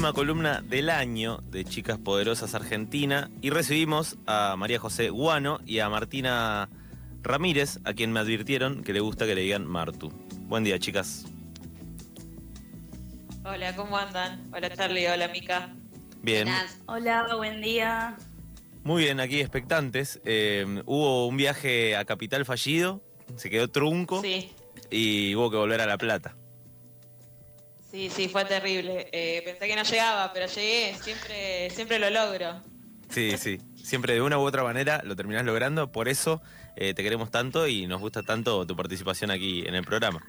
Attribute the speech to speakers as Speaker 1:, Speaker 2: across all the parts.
Speaker 1: Última columna del año de Chicas Poderosas Argentina y recibimos a María José Guano y a Martina Ramírez, a quien me advirtieron que le gusta que le digan Martu. Buen día, chicas.
Speaker 2: Hola, ¿cómo andan? Hola Charlie, hola Mica.
Speaker 1: Bien.
Speaker 3: Hola, buen día.
Speaker 1: Muy bien, aquí expectantes. Eh, hubo un viaje a Capital fallido, se quedó trunco
Speaker 2: Sí,
Speaker 1: y hubo que volver a La Plata.
Speaker 2: Sí, sí, fue terrible. Eh, pensé que no llegaba, pero llegué. Siempre, siempre lo logro.
Speaker 1: Sí, sí. Siempre de una u otra manera lo terminás logrando. Por eso eh, te queremos tanto y nos gusta tanto tu participación aquí en el programa.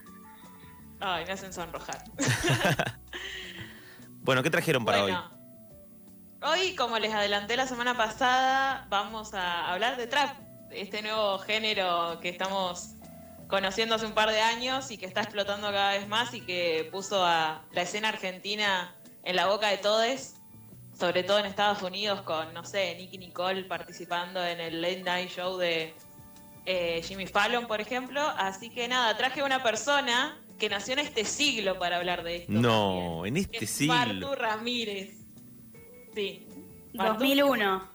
Speaker 2: Ay, me hacen sonrojar.
Speaker 1: Bueno, ¿qué trajeron para hoy?
Speaker 2: hoy, como les adelanté la semana pasada, vamos a hablar de trap, este nuevo género que estamos conociendo hace un par de años y que está explotando cada vez más y que puso a la escena argentina en la boca de todos, sobre todo en Estados Unidos con, no sé, Nicky Nicole participando en el Late Night Show de eh, Jimmy Fallon, por ejemplo. Así que nada, traje a una persona que nació en este siglo para hablar de esto.
Speaker 1: No,
Speaker 2: también
Speaker 1: en este
Speaker 2: es
Speaker 1: siglo.
Speaker 2: Martu Ramírez. Sí. Martu.
Speaker 3: 2001.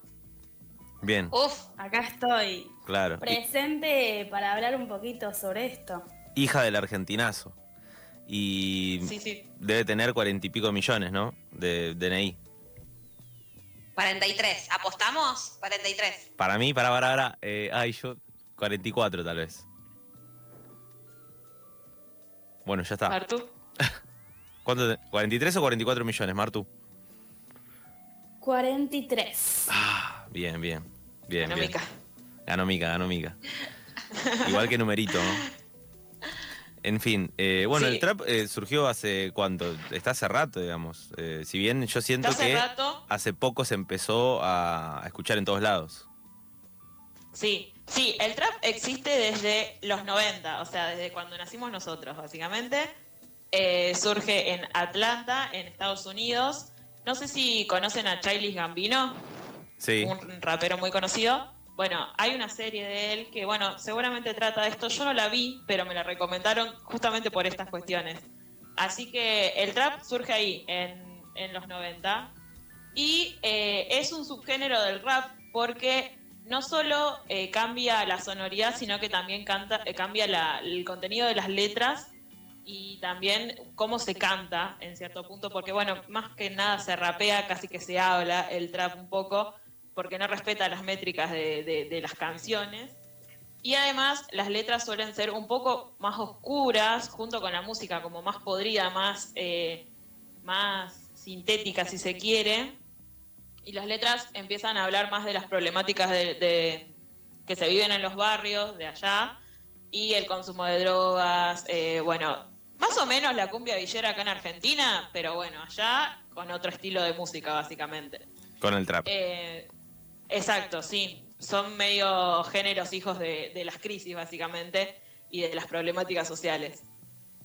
Speaker 1: Bien,
Speaker 2: Uf,
Speaker 3: Acá estoy.
Speaker 1: Claro.
Speaker 3: Presente para hablar un poquito sobre esto.
Speaker 1: Hija del argentinazo. Y
Speaker 2: sí, sí.
Speaker 1: debe tener cuarenta y pico millones, ¿no? De DNI.
Speaker 4: 43. ¿Apostamos? 43.
Speaker 1: Para mí, para para para, eh, ay, yo 44 tal vez. Bueno, ya está.
Speaker 2: Martu.
Speaker 1: ¿Cuánto te- ¿43 o 44 millones, Martu?
Speaker 3: 43.
Speaker 1: Ah, bien, bien. Bien, bien. Ganó Mica, ganó Mica. Igual que numerito, ¿no? En fin, eh, bueno,
Speaker 2: Sí.
Speaker 1: el trap eh, surgió hace cuánto, está hace rato, digamos. Eh, si bien yo siento
Speaker 2: Hace
Speaker 1: que
Speaker 2: rato.
Speaker 1: hace poco se empezó a, a escuchar en todos lados.
Speaker 2: Sí, sí, el trap existe desde los 90, o sea, desde cuando nacimos nosotros, básicamente. Eh, surge en Atlanta, en Estados Unidos. No sé si conocen a Childish Gambino.
Speaker 1: Sí,
Speaker 2: un rapero muy conocido. Bueno, hay una serie de él que, bueno, seguramente trata de esto. Yo no la vi, pero me la recomendaron justamente por estas cuestiones. Así que el trap surge ahí, en, en los 90. Y eh, es un subgénero del rap porque no solo eh, cambia la sonoridad, sino que también canta, eh, cambia la- el contenido de las letras y también cómo se canta en cierto punto, porque bueno, más que nada se rapea, casi que se habla el trap un poco, porque no respeta las métricas de, de- de las canciones. Y además las letras suelen ser un poco más oscuras, junto con la música como más podrida, más, eh, más sintética si se quiere. Y las letras empiezan a hablar más de las problemáticas de, de- que se viven en los barrios de allá y el consumo de drogas, eh, bueno, más o menos la cumbia villera acá en Argentina, pero bueno, allá con otro estilo de música básicamente.
Speaker 1: con el trap.
Speaker 2: Eh, exacto, sí. Son medio géneros hijos de, de las crisis, básicamente, y de las problemáticas sociales.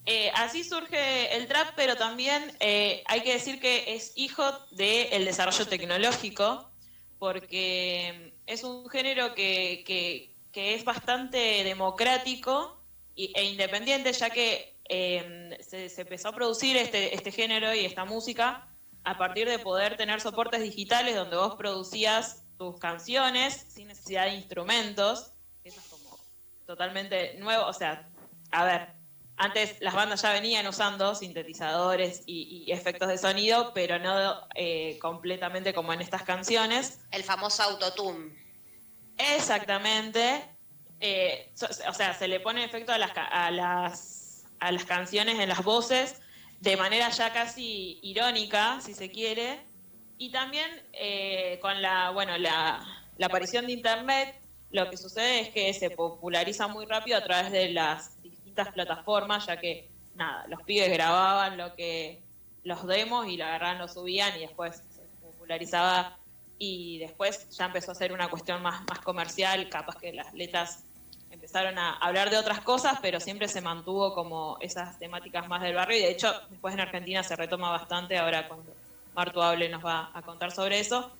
Speaker 2: Eh, así surge el trap, pero también eh, hay que decir que es hijo del desarrollo tecnológico, porque es un género que, que- que es bastante democrático e independiente, ya que eh, se, se empezó a producir este, este género y esta música a partir de poder tener soportes digitales donde vos producías tus canciones sin necesidad de instrumentos. Eso es como totalmente nuevo. O sea, a ver, antes las bandas ya venían usando sintetizadores y, y efectos de sonido, pero no eh, completamente como en estas canciones.
Speaker 4: El famoso autotune.
Speaker 2: Exactamente. Eh, so- o sea, se le pone efecto a las, a las, a las canciones en las voces de manera ya casi irónica, si se quiere. Y también eh, con la, bueno, la, la aparición de Internet, lo que sucede es que se populariza muy rápido a través de las distintas plataformas, ya que, nada, los pibes grababan lo que los demos y lo agarraban, lo subían y después se popularizaba. Y después ya empezó a ser una cuestión más, más comercial, capaz que las letras empezaron a hablar de otras cosas, pero siempre se mantuvo como esas temáticas más del barrio. Y de hecho después en Argentina se retoma bastante, ahora cuando Martu hable nos va a contar sobre eso.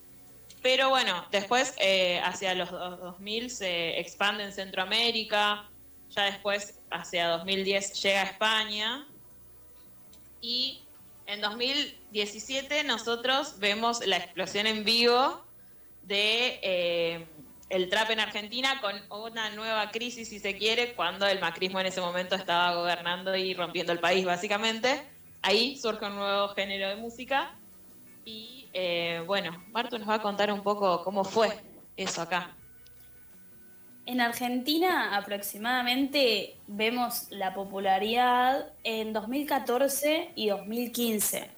Speaker 2: Pero bueno, después eh, hacia los 2000 se expande en Centroamérica, ya después hacia 2010 llega a España y en 2017 nosotros vemos la explosión en vivo de eh, el trap en Argentina con una nueva crisis, si se quiere, cuando el macrismo en ese momento estaba gobernando y rompiendo el país, básicamente. Ahí surge un nuevo género de música y eh, bueno, Martu nos va a contar un poco cómo fue eso acá.
Speaker 3: En Argentina aproximadamente vemos la popularidad en 2014 y 2015.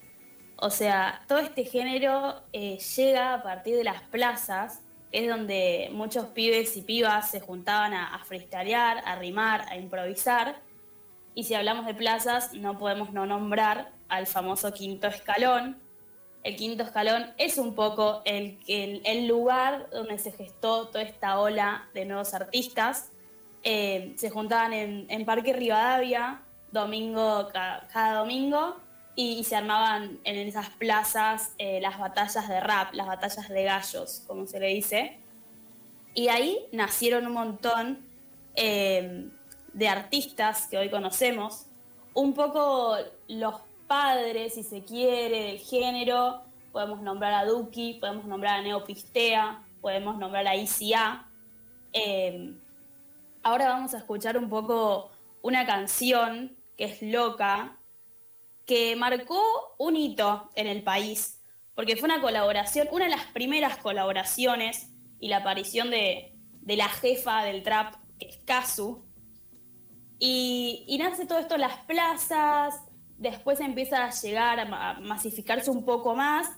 Speaker 3: O sea, todo este género eh, llega a partir de las plazas, es donde muchos pibes y pibas se juntaban a, a freestylear, a rimar, a improvisar. Y si hablamos de plazas, no podemos no nombrar al famoso quinto escalón, el quinto escalón es un poco el, lugar donde se gestó toda esta ola de nuevos artistas. Eh, se juntaban en, Parque Rivadavia domingo, cada, domingo y, y, se armaban en esas plazas eh, las batallas de rap, las batallas de gallos, como se le dice. Y ahí nacieron un montón eh, de artistas que hoy conocemos, un poco los padres, si se quiere, del género. Podemos nombrar a Duki, podemos nombrar a Neopistea, podemos nombrar a ICA. Eh, ahora vamos a escuchar un poco una canción que es Loca, que marcó un hito en el país, porque fue una colaboración, una de las primeras colaboraciones y la aparición de, de la jefa del trap, que es Kazu. Y, y nace todo esto en las plazas, después empieza a llegar a masificarse un poco más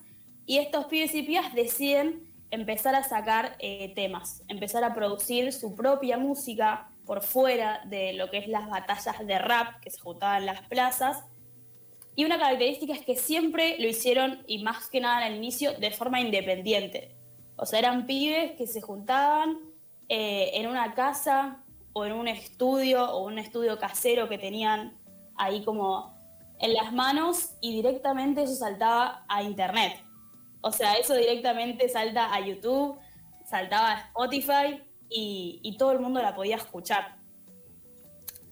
Speaker 3: y estos pibes y pibas deciden empezar a sacar eh, temas, empezar a producir su propia música por fuera de lo que es las batallas de rap que se juntaban en las plazas. Y una característica es que siempre lo hicieron, y más que nada al inicio, de forma independiente. O sea, eran pibes que se juntaban eh, en una casa o en un estudio o un estudio casero que tenían ahí como en las manos y directamente eso saltaba a internet. O sea, eso directamente salta a YouTube, saltaba a Spotify y, y todo el mundo la podía escuchar.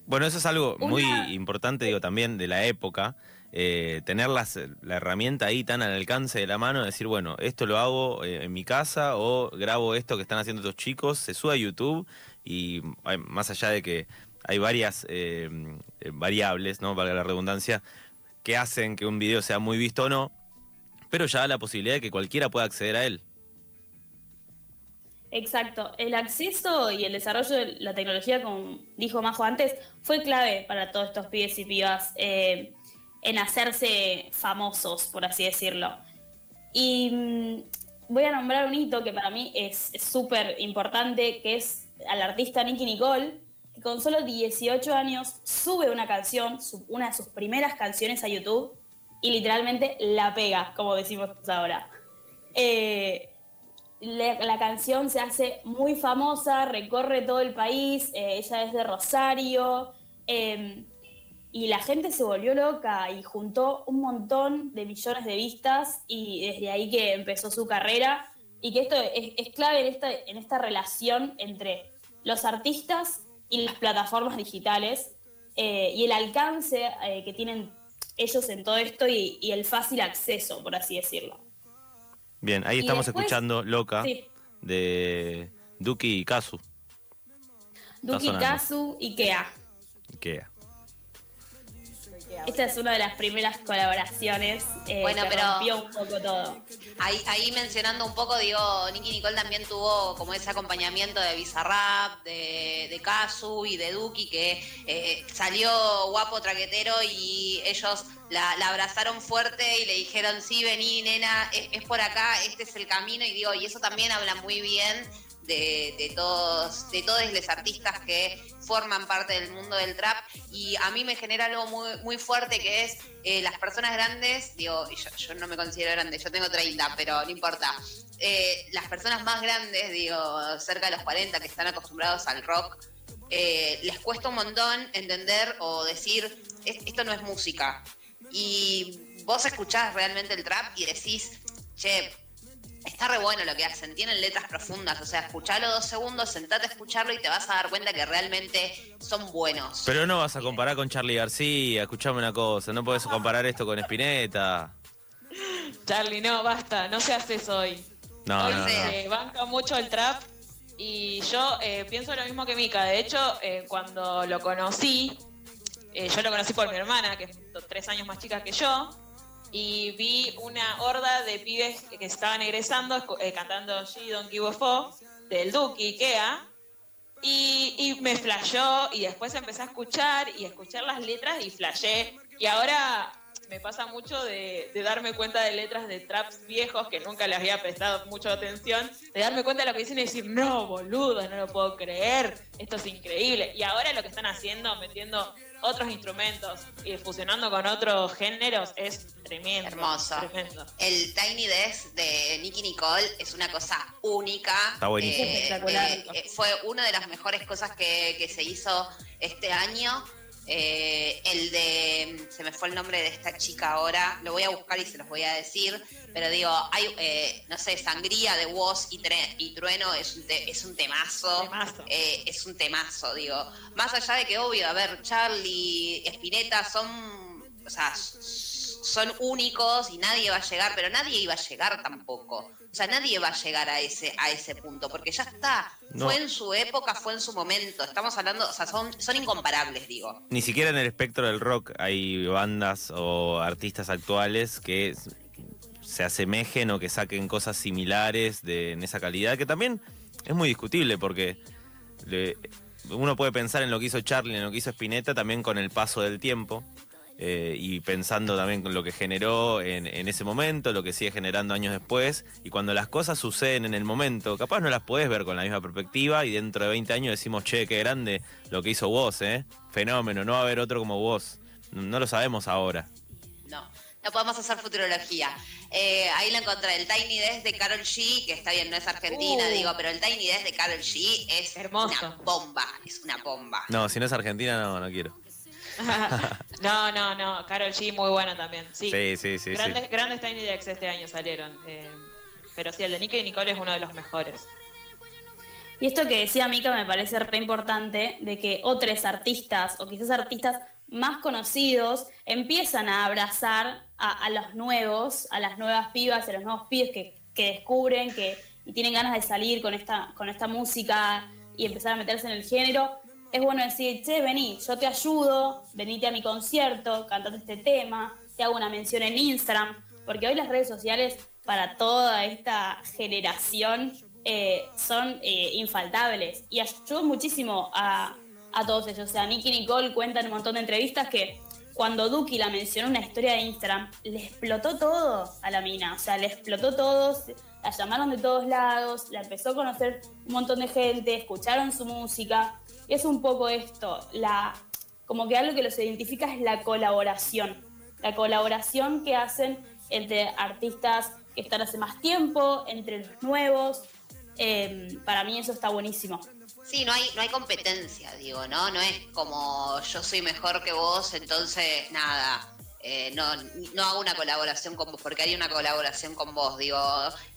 Speaker 1: Bueno, eso es algo Una... muy importante, digo, también de la época. Eh, tener las, la herramienta ahí tan al alcance de la mano, decir, bueno, esto lo hago eh, en mi casa o grabo esto que están haciendo estos chicos, se sube a YouTube y más allá de que hay varias eh, variables, ¿no? Valga la redundancia, que hacen que un video sea muy visto o no, pero ya da la posibilidad de que cualquiera pueda acceder a él.
Speaker 3: Exacto. El acceso y el desarrollo de la tecnología, como dijo Majo antes, fue clave para todos estos pibes y pibas eh, en hacerse famosos, por así decirlo. Y mmm, voy a nombrar un hito que para mí es súper importante, que es al artista Nicky Nicole, con solo 18 años sube una canción, una de sus primeras canciones a YouTube, y literalmente la pega, como decimos ahora. Eh, la, canción se hace muy famosa, recorre todo el país, eh, ella es de Rosario, eh, y la gente se volvió loca y juntó un montón de millones de vistas y desde ahí que empezó su carrera y que esto es, es clave en esta, en esta relación entre los artistas y las plataformas digitales eh, y el alcance eh, que tienen ellos en todo esto y, y, el fácil acceso, por así decirlo.
Speaker 1: Bien, ahí estamos después, escuchando Loca sí. de Duki y Kazu.
Speaker 3: Duki, Kazu, Ikea.
Speaker 1: Ikea.
Speaker 3: Esta es una de las primeras colaboraciones eh,
Speaker 4: bueno,
Speaker 3: que
Speaker 4: pero
Speaker 3: rompió un poco todo.
Speaker 4: Ahí, ahí, mencionando un poco, digo, Nicky Nicole también tuvo como ese acompañamiento de Bizarrap, de, de Kazu y de Duki, que eh, salió guapo traquetero y ellos la, la, abrazaron fuerte y le dijeron, sí, vení, nena, es, es por acá, este es el camino. Y digo, y eso también habla muy bien de, todos, de todos los artistas que forman parte del mundo del trap y a mí me genera algo muy, muy fuerte que es eh, las personas grandes, digo, yo, yo no me considero grande, yo tengo 30, pero no importa. Eh, las personas más grandes, digo, cerca de los 40, que están acostumbrados al rock, eh, les cuesta un montón entender o decir, "Es- esto no es música. Y vos escuchás realmente el trap y decís, che, está re bueno lo que hacen, tienen letras profundas, o sea, escuchalo dos segundos, sentate a escucharlo y te vas a dar cuenta que realmente son buenos.
Speaker 1: Pero no vas a comparar con Charlie García, escuchame una cosa, no podés comparar esto con Spinetta.
Speaker 2: Charlie, no, basta, no seas eso hoy.
Speaker 1: No,
Speaker 2: hoy
Speaker 1: no, no.
Speaker 2: se banca mucho el trap y yo eh, pienso lo mismo que Mika. De hecho, eh, cuando lo conocí, eh, yo lo conocí por mi hermana, que es tres años más chica que yo, y vi una horda de pibes que, estaban egresando eh, cantando G Don Give a del Duki, Ikea, y, me flashó y después empecé a escuchar y escuchar las letras y flashé. Y ahora me pasa mucho de, de darme cuenta de letras de traps viejos que nunca les había prestado mucha atención, de darme cuenta de lo que dicen y decir, no, boludo, no lo puedo creer, esto es increíble. Y ahora lo que están haciendo, metiendo otros instrumentos y fusionando con otros géneros, es tremendo.
Speaker 4: Hermoso.
Speaker 2: Tremendo.
Speaker 4: El Tiny Desk de Nicky Nicole es una cosa única.
Speaker 1: Está buenísimo.
Speaker 3: Espectacular.
Speaker 4: eh, eh, fue una de las mejores cosas que, que se hizo este año. Eh, el de, se me fue el nombre de esta chica ahora, lo voy a buscar y se los voy a decir, pero digo, hay, eh, no sé, Sangría de Woz y, Tre- y Trueno es un, te- es un temazo.
Speaker 2: Temazo.
Speaker 4: Eh, es un temazo, digo. Más allá de que, obvio, a ver, Charlie, Spinetta son, o sea, son únicos y nadie va a llegar, pero nadie iba a llegar tampoco. O sea, nadie va a llegar a ese, a ese punto, porque ya está.
Speaker 1: No.
Speaker 4: Fue en su época, fue en su momento. Estamos hablando, o sea, son, son incomparables, digo.
Speaker 1: Ni siquiera en el espectro del rock hay bandas o artistas actuales que se asemejen o que saquen cosas similares de, en esa calidad, que también es muy discutible porque le- uno puede pensar en lo que hizo Charlie, en lo que hizo Spinetta, también con el paso del tiempo. Eh, y pensando también con lo que generó en, en ese momento, lo que sigue generando años después, y cuando las cosas suceden en el momento, capaz no las podés ver con la misma perspectiva, y dentro de 20 años decimos, che, qué grande lo que hizo vos, ¿eh? Fenómeno, no va a haber otro como vos. No lo sabemos ahora.
Speaker 4: No, no podemos hacer futurología. Eh, ahí lo encontré, el Tiny Desk de Carol G, que está bien, no es argentina,
Speaker 2: Uh.
Speaker 4: digo, pero el Tiny Desk de Carol G es
Speaker 2: Hermoso.
Speaker 4: una bomba, es una bomba.
Speaker 1: No, si no es Argentina, no, no quiero.
Speaker 2: no, no, no. Carol G, muy buena también. Sí,
Speaker 1: Sí, sí, sí. sí.
Speaker 2: grandes, grandes Tiny Decks este año salieron. eh, pero sí, el de Nicky y Nicole es uno de los mejores.
Speaker 3: Y esto que decía Mika me parece re importante, de que otros artistas, o quizás artistas más conocidos, empiezan a abrazar a, a los nuevos, a las nuevas pibas, a los nuevos pibes que, que descubren que y tienen ganas de salir con esta, con esta música y empezar a meterse en el género. Es bueno decir, che, vení, yo te ayudo, venite a mi concierto, cantate este tema, te hago una mención en Instagram, porque hoy las redes sociales para toda esta generación eh, son eh, infaltables y ayudan muchísimo a, a todos ellos. O sea, Nicky Nicole cuenta en un montón de entrevistas que cuando Duki la mencionó en una historia de Instagram, le explotó todo a la mina. O sea, le explotó todo, la llamaron de todos lados, la empezó a conocer un montón de gente, escucharon su música. Es un poco esto, la, como que algo que los identifica es la colaboración. La colaboración que hacen entre artistas que están hace más tiempo, entre los nuevos. Eh, para mí eso está buenísimo.
Speaker 4: Sí, no hay, no hay competencia, digo, ¿no? No es como yo soy mejor que vos, entonces nada. eh, no, no hago una colaboración con vos, porque hay una colaboración con vos, digo,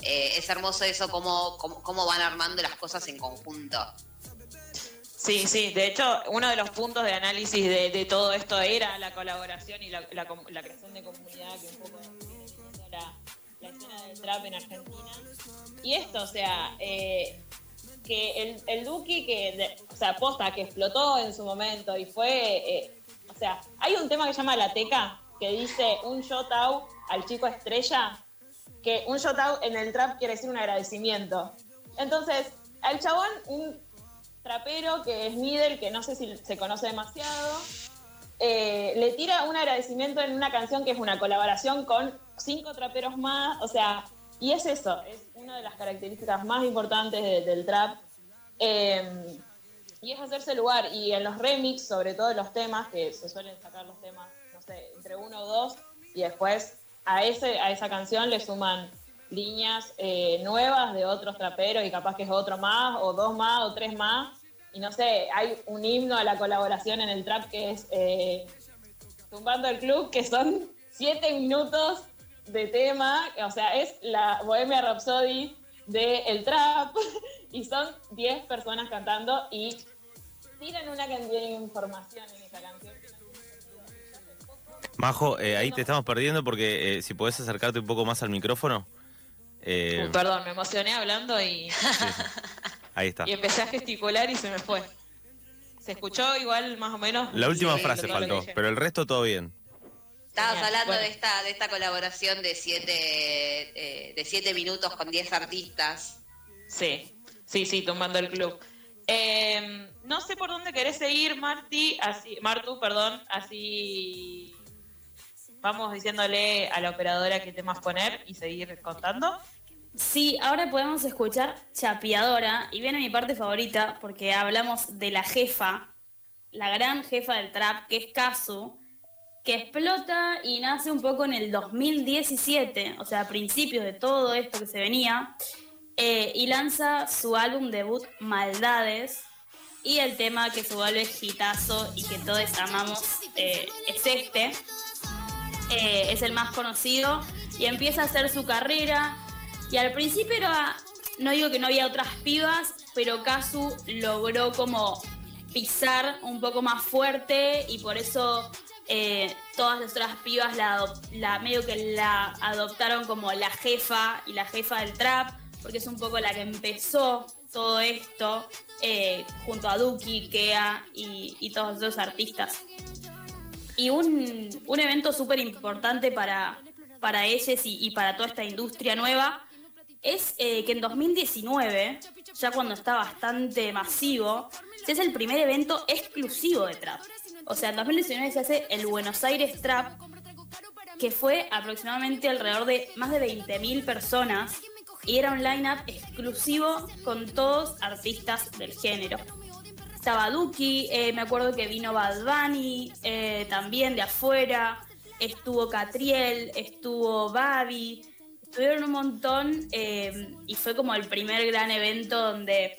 Speaker 4: eh, es hermoso eso, cómo, cómo, cómo van armando las cosas en conjunto.
Speaker 2: Sí, sí. De hecho, uno de los puntos de análisis de, de todo esto era la colaboración y la, la la creación de comunidad que un poco la, la escena del trap en Argentina. Y esto, o sea, eh, que el, el Duki que, o sea, posta, que explotó en su momento y fue, eh, o sea, hay un tema que se llama La Teca, que dice un shout out al chico estrella, que un shout out en el trap quiere decir un agradecimiento. Entonces, al chabón, un trapero que es middle, que no sé si se conoce demasiado, eh, le tira un agradecimiento en una canción que es una colaboración con cinco traperos más, o sea, y es eso, es una de las características más importantes de- del trap. Eh, y es hacerse lugar. Y en los remix, sobre todo los temas, que se suelen sacar los temas, no sé, entre uno o dos, y después a, ese, a esa canción le suman líneas eh, nuevas de otros traperos y capaz que es otro más, o dos más, o tres más. Y no sé, hay un himno a la colaboración en el trap que es eh, Tumbando el Club, que son siete minutos de tema, o sea, es la Bohemia Rhapsody del trap, y son 10 personas cantando y tiran una cantidad de información en esa canción.
Speaker 1: Majo, eh, ahí te estamos perdiendo porque eh, si podés acercarte un poco más al micrófono. Eh,
Speaker 2: Uy, perdón, me emocioné hablando y,
Speaker 1: sí, sí. Ahí está.
Speaker 2: y empecé a gesticular y se me fue. ¿Se escuchó igual más o menos?
Speaker 1: La última
Speaker 2: Sí,
Speaker 1: frase faltó, pero el resto todo bien.
Speaker 4: Estabas
Speaker 2: Genial,
Speaker 4: hablando
Speaker 2: bueno.
Speaker 4: de esta de esta colaboración de siete eh, de siete minutos con 10 artistas.
Speaker 2: Sí, sí, sí, tumbando el club. Eh, no sé por dónde querés seguir, Marti, así, Martu, perdón, así vamos diciéndole a la operadora qué temas poner y seguir contando.
Speaker 3: Sí, ahora podemos escuchar Chapeadora y viene mi parte favorita porque hablamos de la jefa, la gran jefa del trap, que es Kazu, que explota y nace un poco en el 2017, o sea, a principios de todo esto que se venía, eh, y lanza su álbum debut Maldades y el tema que se vuelve hitazo y que todos amamos eh, es este. Eh, es el más conocido y empieza a hacer su carrera. Y al principio era, no digo que no había otras pibas, pero Kazu logró como pisar un poco más fuerte y por eso eh, todas las otras pibas la, la medio que la adoptaron como la jefa y la jefa del trap, porque es un poco la que empezó todo esto eh, junto a Duki, Kea y, todos esos artistas. Y un, un evento súper importante para, para ellos y, para toda esta industria nueva es eh, que en 2019, ya cuando está bastante masivo, hace el primer evento exclusivo de Trap. O sea, en 2019 se hace el Buenos Aires Trap, que fue aproximadamente alrededor de más de 20.000 personas y era un line-up exclusivo con todos artistas del género estaba Duki, eh, me acuerdo que vino Bad Bunny, eh, también de afuera, estuvo Catriel, estuvo Babi, estuvieron un montón eh, y fue como el primer gran evento donde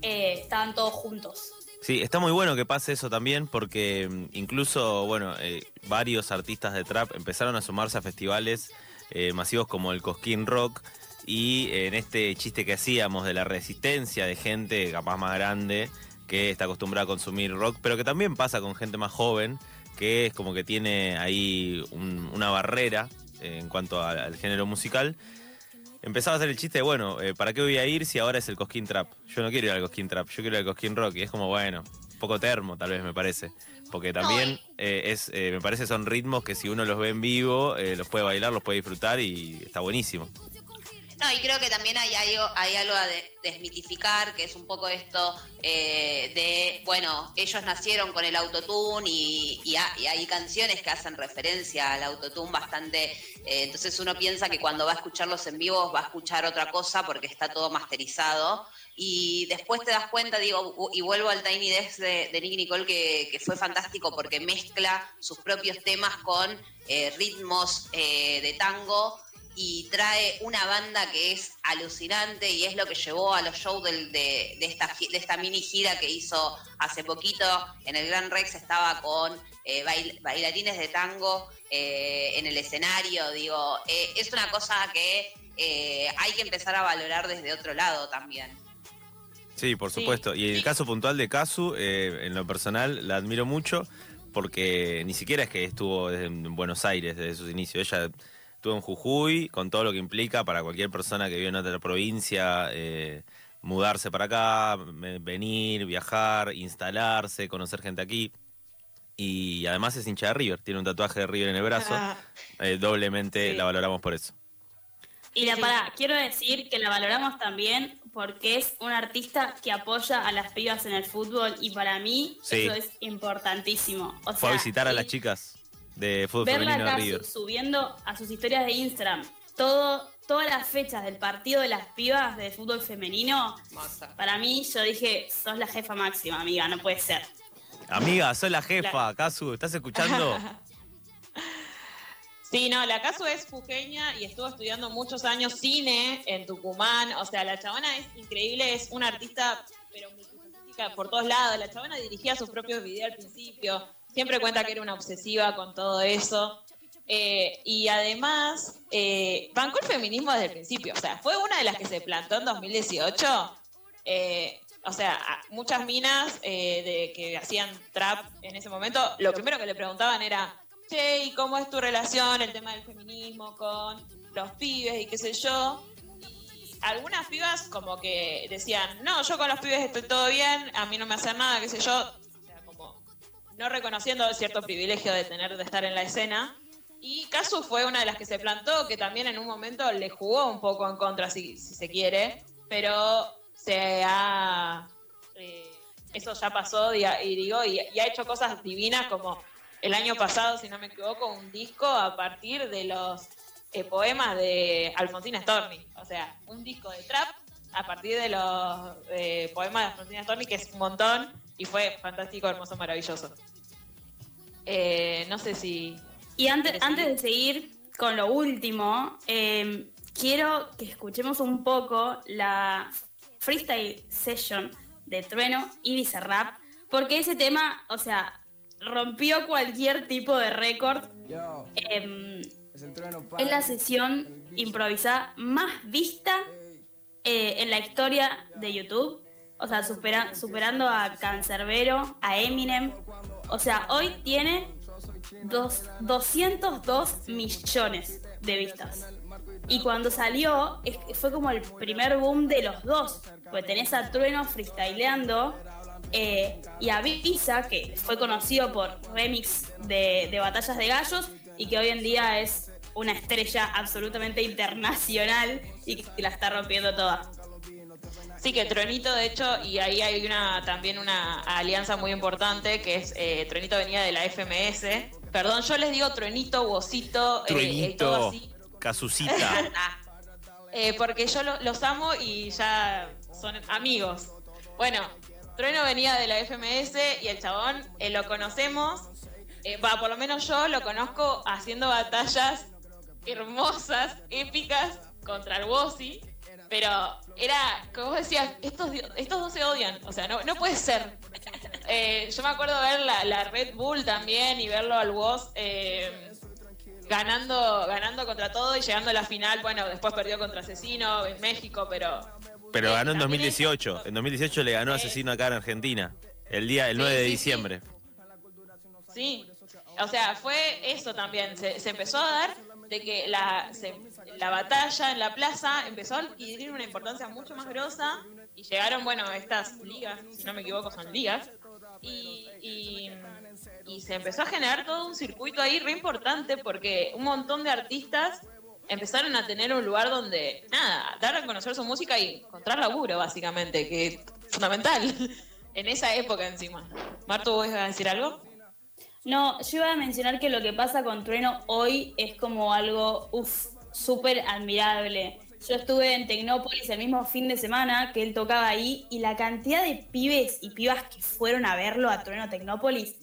Speaker 3: eh, estaban todos juntos.
Speaker 1: Sí, está muy bueno que pase eso también porque mm, incluso, bueno, eh, varios artistas de trap empezaron a sumarse a festivales eh, masivos como el Cosquín Rock y eh, en este chiste que hacíamos de la resistencia de gente capaz más grande que está acostumbrada a consumir rock, pero que también pasa con gente más joven que es como que tiene ahí un- una barrera en cuanto al género musical empezaba a hacer el chiste de, bueno, eh, ¿para qué voy a ir si ahora es el Cosquín Trap? Yo no quiero ir al Cosquín Trap, yo quiero ir al Cosquín Rock. Y es como, bueno, poco termo tal vez me parece. Porque también eh, es, eh, me parece son ritmos que si uno los ve en vivo, eh, los puede bailar, los puede disfrutar y está buenísimo.
Speaker 4: No, y creo que también hay algo, a de- desmitificar, que es un poco esto eh, de, bueno, ellos nacieron con el autotune y, y ha- y hay canciones que hacen referencia al autotune bastante, eh, entonces uno piensa que cuando va a escucharlos en vivo va a escuchar otra cosa porque está todo masterizado. Y después te das cuenta, digo, y vuelvo al Tiny Desk de, Nicky Nicole, que, fue fantástico porque mezcla sus propios temas con eh, ritmos de tango y trae una banda que es alucinante y es lo que llevó a los shows del- de, de esta, gi- de esta mini gira que hizo hace poquito en el Gran Rex, estaba con eh, bail- bailarines de tango eh, en el escenario, digo, eh, es una cosa que eh, hay que empezar a valorar desde otro lado también.
Speaker 1: Sí, por
Speaker 2: Sí,
Speaker 1: supuesto. Y el
Speaker 2: sí.
Speaker 1: caso puntual de Kazu, eh, en lo personal, la admiro mucho porque ni siquiera es que estuvo desde en Buenos Aires desde sus inicios. Ella estuvo en Jujuy, con todo lo que implica para cualquier persona que vive en otra provincia, eh, mudarse para acá, venir, viajar, instalarse, conocer gente aquí. Y además es hincha de River, tiene un tatuaje de River en el brazo. Eh, doblemente
Speaker 2: Sí.
Speaker 1: la valoramos por eso.
Speaker 3: Y la pará, quiero decir que la valoramos también porque es un artista que apoya a las pibas en el fútbol y para mí
Speaker 1: Sí.
Speaker 3: eso es importantísimo. O
Speaker 1: Fue a visitar a las chicas de fútbol
Speaker 3: verla
Speaker 1: femenino River.
Speaker 3: su- subiendo a sus historias de Instagram todo, todas las fechas del partido de las pibas de fútbol femenino, para mí yo dije, sos la jefa máxima, amiga, no puede ser.
Speaker 1: Amiga, soy la jefa, Casu, ¿estás escuchando?
Speaker 2: Sí, no, la Casu es jujeña y estuvo estudiando muchos años cine en Tucumán. O sea, la chabona es increíble, es una artista, pero multifacética por todos lados. La chabona dirigía sus propios videos al principio. Siempre cuenta que era una obsesiva con todo eso. Eh, y además, eh, bancó el feminismo desde el principio. O sea, fue una de las que se plantó en 2018. Eh, o sea, muchas minas eh, de, que hacían trap en ese momento, lo primero que le preguntaban era, che, ¿y cómo es tu relación, el tema del feminismo con los pibes y qué sé yo? Y algunas pibas como que decían, no, yo con los pibes estoy todo bien, a mí no me hacen nada, qué sé yo. No reconociendo cierto privilegio de tener de estar en la escena. Y Casu fue una de las que se plantó, que también en un momento le jugó un poco en contra, si, se quiere, pero se ha... eh, eso ya pasó y, digo, y, y ha hecho cosas divinas como el año pasado, si no me equivoco, un disco a partir de los eh, poemas de Alfonsina Storni. O sea, un disco de trap a partir de los eh, poemas de Alfonsina Storni, que es un montón, y fue fantástico, hermoso, maravilloso. Eh, no sé si...
Speaker 3: Y antes,
Speaker 2: ¿Querés
Speaker 3: antes de seguir con lo último, eh, quiero que escuchemos un poco la freestyle session de Trueno y Bizarrap, porque ese tema, o sea, rompió cualquier tipo de récord. Em,
Speaker 5: es el trueno
Speaker 3: es la sesión improvisada más vista eh, en la historia de YouTube. O sea, supera- superando a Cancerbero, a Eminem. O sea, hoy tiene dos- 202 millones de vistas. Y cuando salió, fue como el primer boom de los dos. Pues tenés a Trueno freestyleando eh, y a Visa, que fue conocido por remix de, de Batallas de Gallos y que hoy en día es una estrella absolutamente internacional y que la está rompiendo toda.
Speaker 2: Sí, que Tronito, de hecho, y ahí hay una también una alianza muy importante, que es eh, Tronito venía de la FMS. Perdón, yo les digo Tronito, Bocito, eh, todo
Speaker 1: Truenito,
Speaker 2: así.
Speaker 1: Casucita.
Speaker 4: Ah,
Speaker 2: Eh, porque yo lo- los amo y ya son amigos. Bueno, Trueno venía de la FMS y el chabón eh, lo conocemos, eh, va, por lo menos yo lo conozco haciendo batallas hermosas, épicas contra el Wozzy, pero era, como vos decías, estos, estos dos se odian, o sea, no, no puede ser. Eh, yo me acuerdo ver la, la Red Bull también y verlo al Woz eh, ganando, ganando contra todo y llegando a la final. Bueno, después perdió contra Asesino en México, pero.
Speaker 1: Pero
Speaker 2: eh,
Speaker 1: ganó en
Speaker 2: también
Speaker 1: 2018.
Speaker 2: eso-
Speaker 1: En 2018 le ganó. Asesino acá en Argentina. El día, el
Speaker 2: Sí,
Speaker 1: 9 de
Speaker 2: sí, sí.
Speaker 1: diciembre.
Speaker 2: Sí, o sea, fue eso también. Se, se empezó a dar de que la, se- la batalla en la plaza empezó a adquirir una importancia mucho más grosa y llegaron, bueno, estas ligas, si no me equivoco, son ligas. Y, y- y se empezó a generar todo un circuito ahí re importante porque un montón de artistas empezaron a tener un lugar donde, nada, dar a conocer su música y encontrar laburo, básicamente, que es fundamental en esa época encima. Marto, ¿vos ibas a decir algo?
Speaker 3: No, yo iba a mencionar que lo que pasa con Trueno hoy es como algo, uff, súper admirable. Yo estuve en Tecnópolis el mismo fin de semana que él tocaba ahí y la cantidad de pibes y pibas que fueron a verlo a Trueno Tecnópolis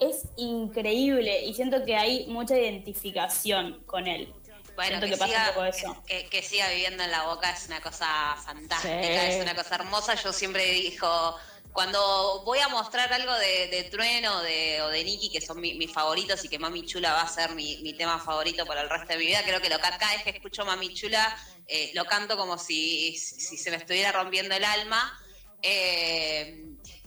Speaker 3: es increíble y siento que hay mucha identificación con él.
Speaker 4: Bueno,
Speaker 3: siento
Speaker 4: que,
Speaker 3: que,
Speaker 4: siga,
Speaker 3: eso.
Speaker 4: que, que- que siga viviendo en la boca es una cosa fantástica,
Speaker 2: Sí.
Speaker 4: es una cosa hermosa. Yo siempre dijo, cuando voy a mostrar algo de, de Trueno de, o de Nicky, que son mi- mis favoritos y que Mami Chula va a ser mi, mi tema favorito por el resto de mi vida, creo que lo que cada vez que escucho Mami Chula eh, lo canto como si, si se me estuviera rompiendo el alma. Eh,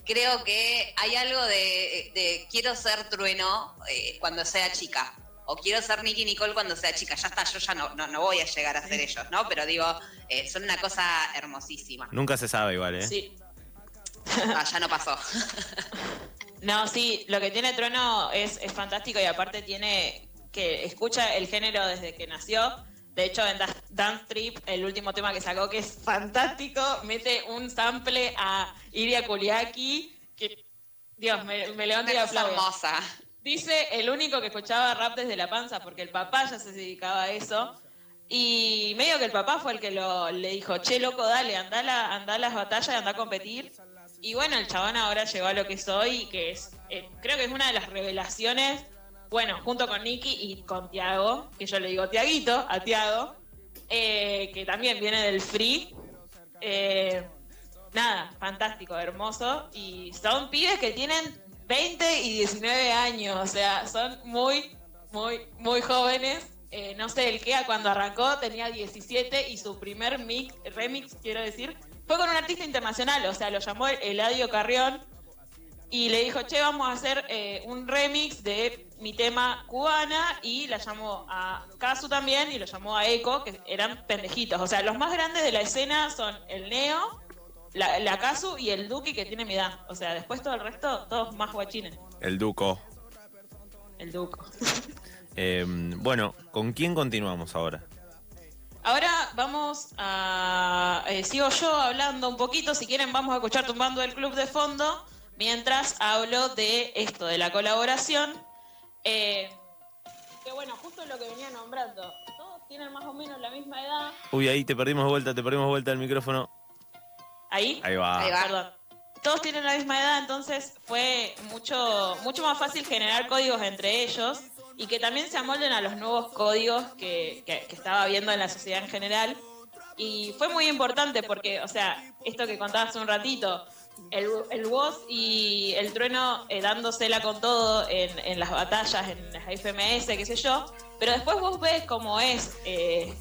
Speaker 4: creo que hay algo de, de quiero ser Trueno eh, cuando sea chica. O quiero ser Nicky Nicole cuando sea chica. Ya está, yo ya no, no, no voy a llegar a ser ellos, ¿no? Pero digo, eh, son una cosa hermosísima.
Speaker 1: Nunca se sabe igual, ¿eh?
Speaker 2: Sí.
Speaker 4: Ah, ya no pasó.
Speaker 2: No, sí, lo que tiene Trono es, es fantástico y aparte tiene que escucha el género desde que nació. De hecho, en Da- Dance Trip, el último tema que sacó, que es fantástico, mete un sample a Iria Kuliaki, que, Dios, me, me levanto y aplaudo.
Speaker 4: hermosa.
Speaker 2: Dice el único que escuchaba rap desde la panza, porque el papá ya se dedicaba a eso. Y medio que el papá fue el que lo, le dijo, che, loco, dale, anda a, la- anda a las batallas, anda a competir. Y bueno, el chabón ahora llegó a lo que soy, que es, eh, creo que es una de las revelaciones, bueno, junto con Nicky y con Tiago, que yo le digo Tiaguito, a Tiago, eh, que también viene del free. Eh, nada, fantástico, hermoso. Y son pibes que tienen 20 y 19 años, o sea, son muy, muy, muy jóvenes. Eh, no sé, el Kea cuando arrancó tenía 17 y su primer mix, remix, quiero decir, fue con un artista internacional, o sea, lo llamó Eladio Carrión y le dijo, che, vamos a hacer eh, un remix de mi tema cubana y la llamó a Casu también y lo llamó a Eco, que eran pendejitos. O sea, los más grandes de la escena son el Neo, la, la Casu y el Duki que tiene mi edad. O sea, después todo el resto, todos más guachines.
Speaker 1: El Duco.
Speaker 2: El Duco.
Speaker 1: Eh, bueno, ¿con quién continuamos ahora?
Speaker 2: Ahora vamos a... eh, sigo yo hablando un poquito, si quieren vamos a escuchar Tumbando del Club de Fondo, mientras hablo de esto, de la colaboración. Eh, que bueno, justo lo que venía nombrando, todos tienen más o menos la misma edad.
Speaker 1: Uy, ahí te perdimos vuelta, te perdimos de vuelta el micrófono.
Speaker 2: Ahí.
Speaker 1: Ahí va.
Speaker 4: Ahí va.
Speaker 2: Perdón. Todos tienen la misma edad, entonces fue mucho, mucho más fácil generar códigos entre ellos y que también se amolden a los nuevos códigos que, que- que estaba viendo en la sociedad en general. Y fue muy importante porque, o sea, esto que contabas un ratito, el, el Woz y el Trueno eh, dándosela con todo en, en las batallas, en las FMS, qué sé yo, pero después vos ves cómo es eh,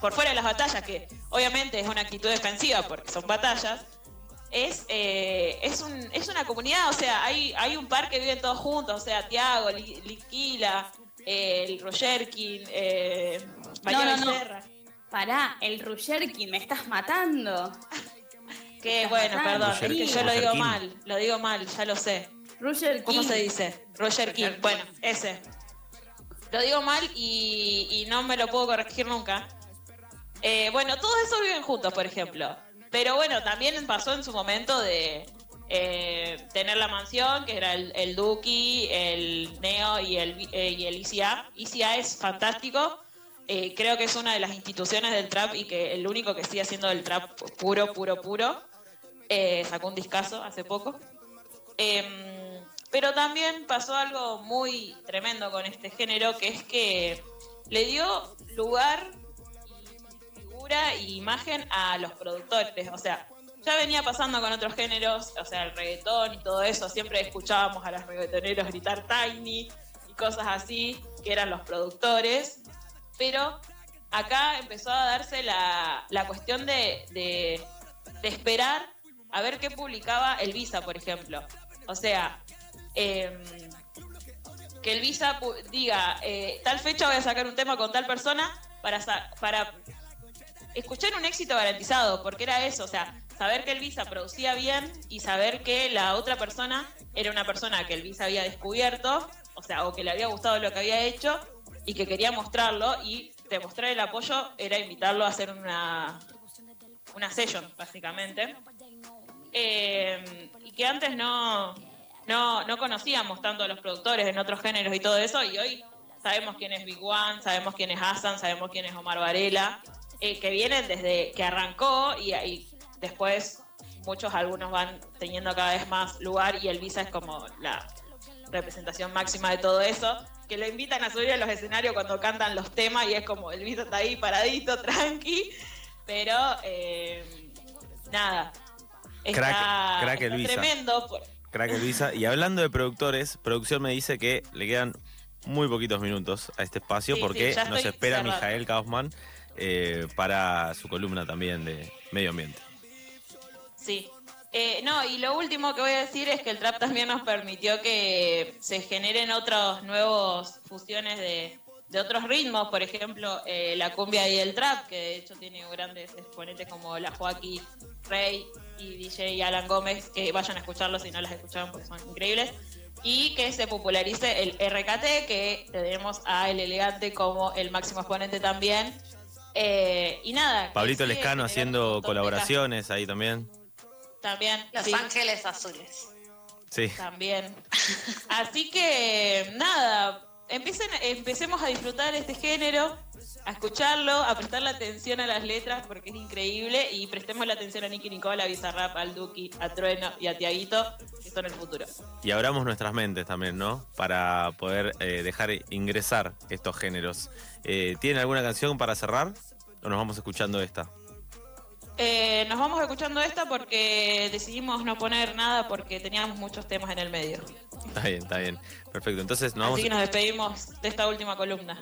Speaker 2: por fuera de las batallas, que obviamente es una actitud defensiva porque son batallas, es, eh, es, un, es una comunidad, o sea, hay, hay un par que viven todos juntos, o sea, Tiago, Li- Liquila, eh, el Rogerkin, eh, María
Speaker 3: no, no.
Speaker 2: Becerra.
Speaker 3: Pará, el Rugerkin, me estás matando.
Speaker 2: Que bueno, perdón,
Speaker 1: Roger
Speaker 2: es que
Speaker 1: King.
Speaker 2: yo lo digo
Speaker 1: King.
Speaker 2: mal, lo digo mal, ya lo sé.
Speaker 3: Roger
Speaker 2: ¿Cómo
Speaker 3: King.
Speaker 2: se dice? Roger King. Bueno, ese. Lo digo mal y, y no me lo puedo corregir nunca. Eh, bueno, todos esos viven juntos, por ejemplo. Pero bueno, también pasó en su momento de eh, tener la mansión, que era el, el Duki, el Neo y el, eh, y el ICA. ICA es fantástico. Eh, creo que es una de las instituciones del trap y que el único que sigue haciendo el trap puro, puro, puro. Eh, sacó un discazo hace poco. Em, pero también pasó algo muy tremendo con este género, que es que le dio lugar figura y imagen a los productores. O sea, ya venía pasando con otros géneros, o sea, el reggaetón y todo eso. Siempre escuchábamos a los reggaetoneros gritar Tiny y cosas así, que eran los productores. Pero acá empezó a darse la, la cuestión de, de- esperar a ver qué publicaba el Visa, por ejemplo. O sea, em, que el Visa diga, eh, tal fecha voy a sacar un tema con tal persona para, para escuchar un éxito garantizado, porque era eso, o sea, saber que el Visa producía bien y saber que la otra persona era una persona que el Visa había descubierto, o sea, o que le había gustado lo que había hecho y que quería mostrarlo y demostrar el apoyo era invitarlo a hacer una, una session, básicamente. Eh, y que antes no, no, no conocíamos tanto a los productores en otros géneros y todo eso, y hoy sabemos quién es Big One, sabemos quién es Hassan, sabemos quién es Omar Varela, eh, que vienen desde que arrancó y, y después muchos, algunos van teniendo cada vez más lugar y el Visa es como la representación máxima de todo eso, que lo invitan a subir a los escenarios cuando cantan los temas y es como el Visa está ahí paradito, tranqui, pero eh, nada. Está,
Speaker 1: Crack- crack el Visa.
Speaker 2: tremendo. por-
Speaker 1: Crack Elvisa. Y hablando de productores, producción me dice que le quedan muy poquitos minutos a este espacio
Speaker 2: Sí,
Speaker 1: porque
Speaker 2: sí,
Speaker 1: nos espera. Mijael Kaufman eh, para su columna también de medio ambiente.
Speaker 2: Sí. Eh, no, y lo último que voy a decir es que el trap también nos permitió que se generen otros nuevos fusiones de, de otros ritmos, por ejemplo, eh, la cumbia y el trap, que de hecho tiene grandes exponentes como la Joaquín Rey y DJ Alan Gómez, que vayan a escucharlos si no las escucharon porque son increíbles. Y que se popularice el RKT, que tenemos a El Elegante como el máximo exponente también. Eh, y nada.
Speaker 1: Pablito Lescano haciendo colaboraciones ahí también.
Speaker 2: También.
Speaker 4: Los
Speaker 2: sí.
Speaker 4: Ángeles Azules.
Speaker 1: Sí.
Speaker 2: También. Así que, nada, empiecen, empecemos a disfrutar este género. a escucharlo, a prestarle atención a las letras porque es increíble y prestemos la atención a Nicky Nicole, a Bizarrap, al Duki, a Trueno y a Tiaguito, que son el futuro.
Speaker 1: Y abramos nuestras mentes también, ¿no? Para poder eh, dejar ingresar estos géneros. Eh, ¿Tienen alguna canción para cerrar? ¿O nos vamos escuchando esta?
Speaker 2: Eh, nos vamos escuchando esta porque decidimos no poner nada porque teníamos muchos temas en el medio.
Speaker 1: Está bien, está bien. Perfecto. Entonces nos
Speaker 2: Así
Speaker 1: vamos.
Speaker 2: que nos despedimos de esta última columna.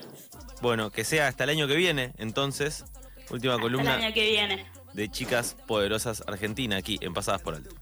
Speaker 1: Bueno, que sea hasta el año que viene, entonces. Última
Speaker 3: El
Speaker 1: columna
Speaker 3: año que viene.
Speaker 1: de Chicas Poderosas Argentina aquí en Pasadas por Alto.